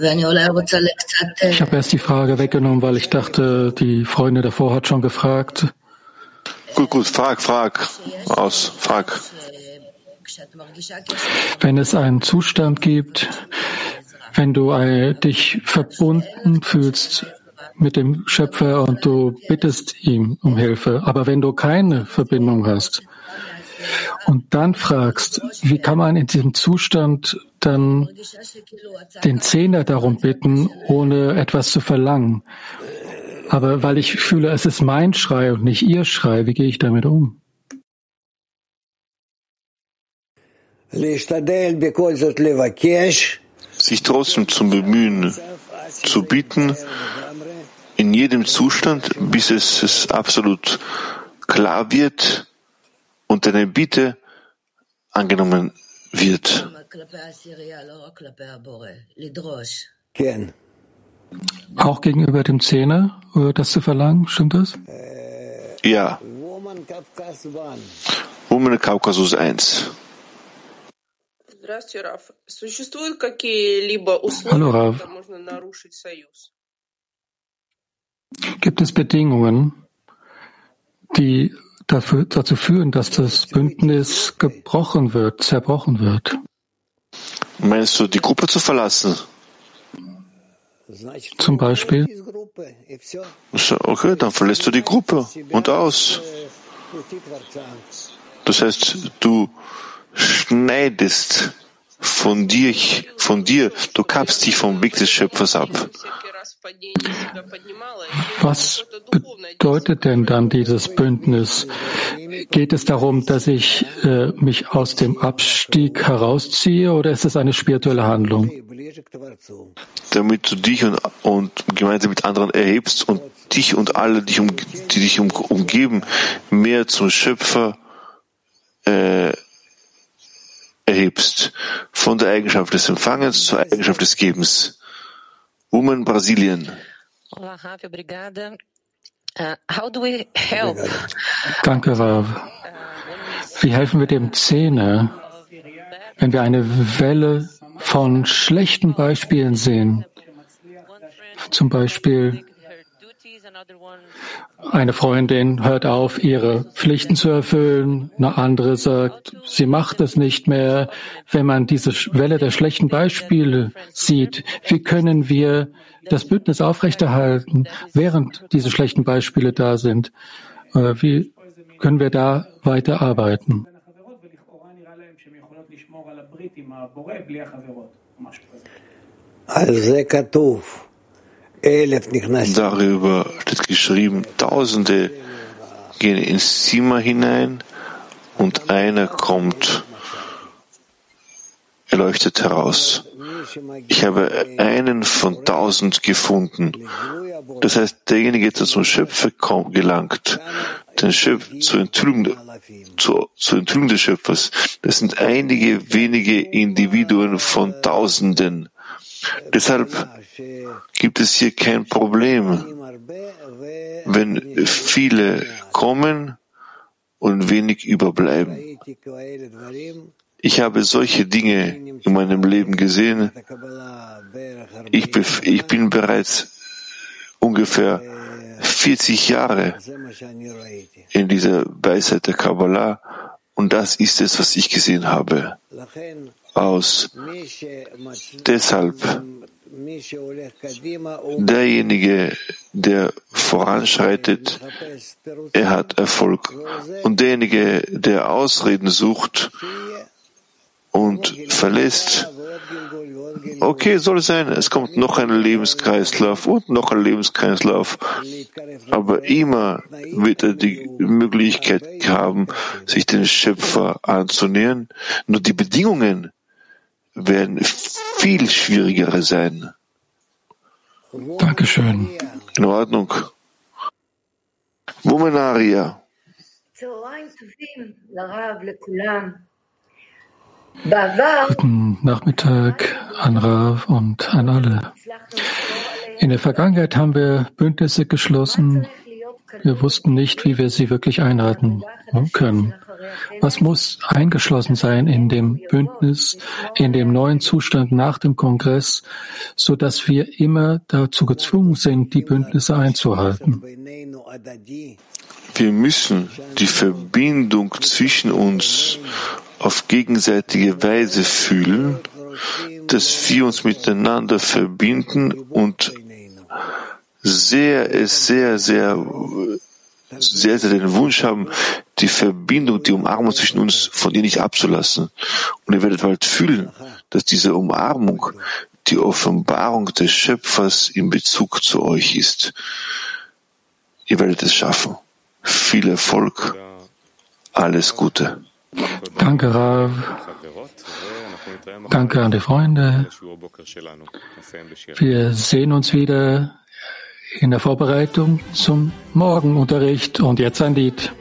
ואני אולי רוצה לקצת... Ich habe erst die Frage weggenommen, weil ich dachte, die Freundin davor hat schon gefragt. Gut, gut, frag, frag. Aus, frag. Wenn es einen Zustand gibt, wenn du dich verbunden fühlst mit dem Schöpfer und du bittest ihm um Hilfe, aber wenn du keine Verbindung hast und dann fragst, wie kann man in diesem Zustand dann den Zehner darum bitten, ohne etwas zu verlangen? Aber weil ich fühle, es ist mein Schrei und nicht ihr Schrei, wie gehe ich damit um? Sich trotzdem zum Bemühen zu bieten, in jedem Zustand, bis es, es absolut klar wird und deine Bitte angenommen wird. Auch gegenüber dem Zehner, das zu verlangen, stimmt das? Ja. Woman Kaukasus 1. Hallo Rav. Gibt es Bedingungen, die dafür, dazu führen, dass das Bündnis gebrochen wird, zerbrochen wird? Meinst du, die Gruppe zu verlassen? Zum Beispiel? Okay, dann verlässt du die Gruppe und aus. Das heißt, du schneidest von dir, von dir, du kappst dich vom Weg des Schöpfers ab. Was bedeutet denn dann dieses Bündnis? Geht es darum, dass ich äh, mich aus dem Abstieg herausziehe oder ist es eine spirituelle Handlung? Damit du dich und, und gemeinsam mit anderen erhebst und dich und alle, die, um, die dich um, umgeben, mehr zum Schöpfer äh, erhebst. Von der Eigenschaft des Empfangens zur Eigenschaft des Gebens. Woman Brasilien. Danke, Rav. Wie helfen wir dem Zehner, wenn wir eine Welle von schlechten Beispielen sehen? Zum Beispiel eine Freundin hört auf, ihre Pflichten zu erfüllen. Eine andere sagt, sie macht es nicht mehr. Wenn man diese Welle der schlechten Beispiele sieht, wie können wir das Bündnis aufrechterhalten, während diese schlechten Beispiele da sind? Wie können wir da weiter arbeiten? Also, Darüber steht geschrieben, Tausende gehen ins Zimmer hinein und einer kommt erleuchtet heraus. Ich habe einen von tausend gefunden. Das heißt, derjenige, der zum Schöpfer gelangt, den Schöpf, zur Enthüllung, zur, zur Enthüllung des Schöpfers, das sind einige wenige Individuen von Tausenden. Deshalb gibt es hier kein Problem, wenn viele kommen und wenig überbleiben. Ich habe solche Dinge in meinem Leben gesehen. Ich, ich bin bereits ungefähr 40 Jahre in dieser Weisheit der Kabbalah und das ist es, was ich gesehen habe. Aus deshalb derjenige, der voranschreitet, er hat Erfolg. Und derjenige, der Ausreden sucht und verlässt, okay, soll sein, es kommt noch ein Lebenskreislauf und noch ein Lebenskreislauf, aber immer wird er die Möglichkeit haben, sich den Schöpfer anzunähern. Nur die Bedingungen werden viel schwieriger sein. Dankeschön. In Ordnung. Womenaria. Guten Nachmittag an Rav und an alle. In der Vergangenheit haben wir Bündnisse geschlossen. Wir wussten nicht, wie wir sie wirklich einhalten können. Was muss eingeschlossen sein in dem Bündnis, in dem neuen Zustand nach dem Kongress, so dass wir immer dazu gezwungen sind, die Bündnisse einzuhalten? Wir müssen die Verbindung zwischen uns auf gegenseitige Weise fühlen, dass wir uns miteinander verbinden und sehr, es sehr, sehr, sehr, sehr den Wunsch haben, die Verbindung, die Umarmung zwischen uns von ihr nicht abzulassen. Und ihr werdet bald fühlen, dass diese Umarmung die Offenbarung des Schöpfers in Bezug zu euch ist. Ihr werdet es schaffen. Viel Erfolg. Alles Gute. Danke, Rav. Danke an die Freunde. Wir sehen uns wieder in der Vorbereitung zum Morgenunterricht und jetzt ein Lied.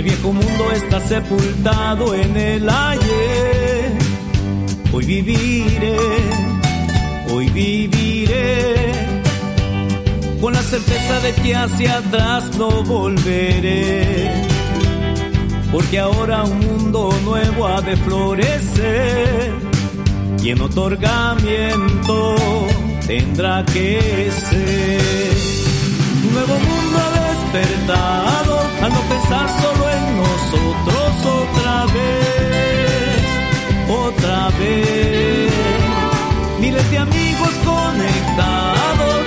El viejo mundo está sepultado en el ayer. Hoy viviré, hoy viviré, con la certeza de que hacia atrás no volveré. Porque ahora un mundo nuevo ha de florecer y en otorgamiento tendrá que ser. Un nuevo mundo despertado al no pensar solo nosotros otra vez, otra vez. Miles de amigos conectados,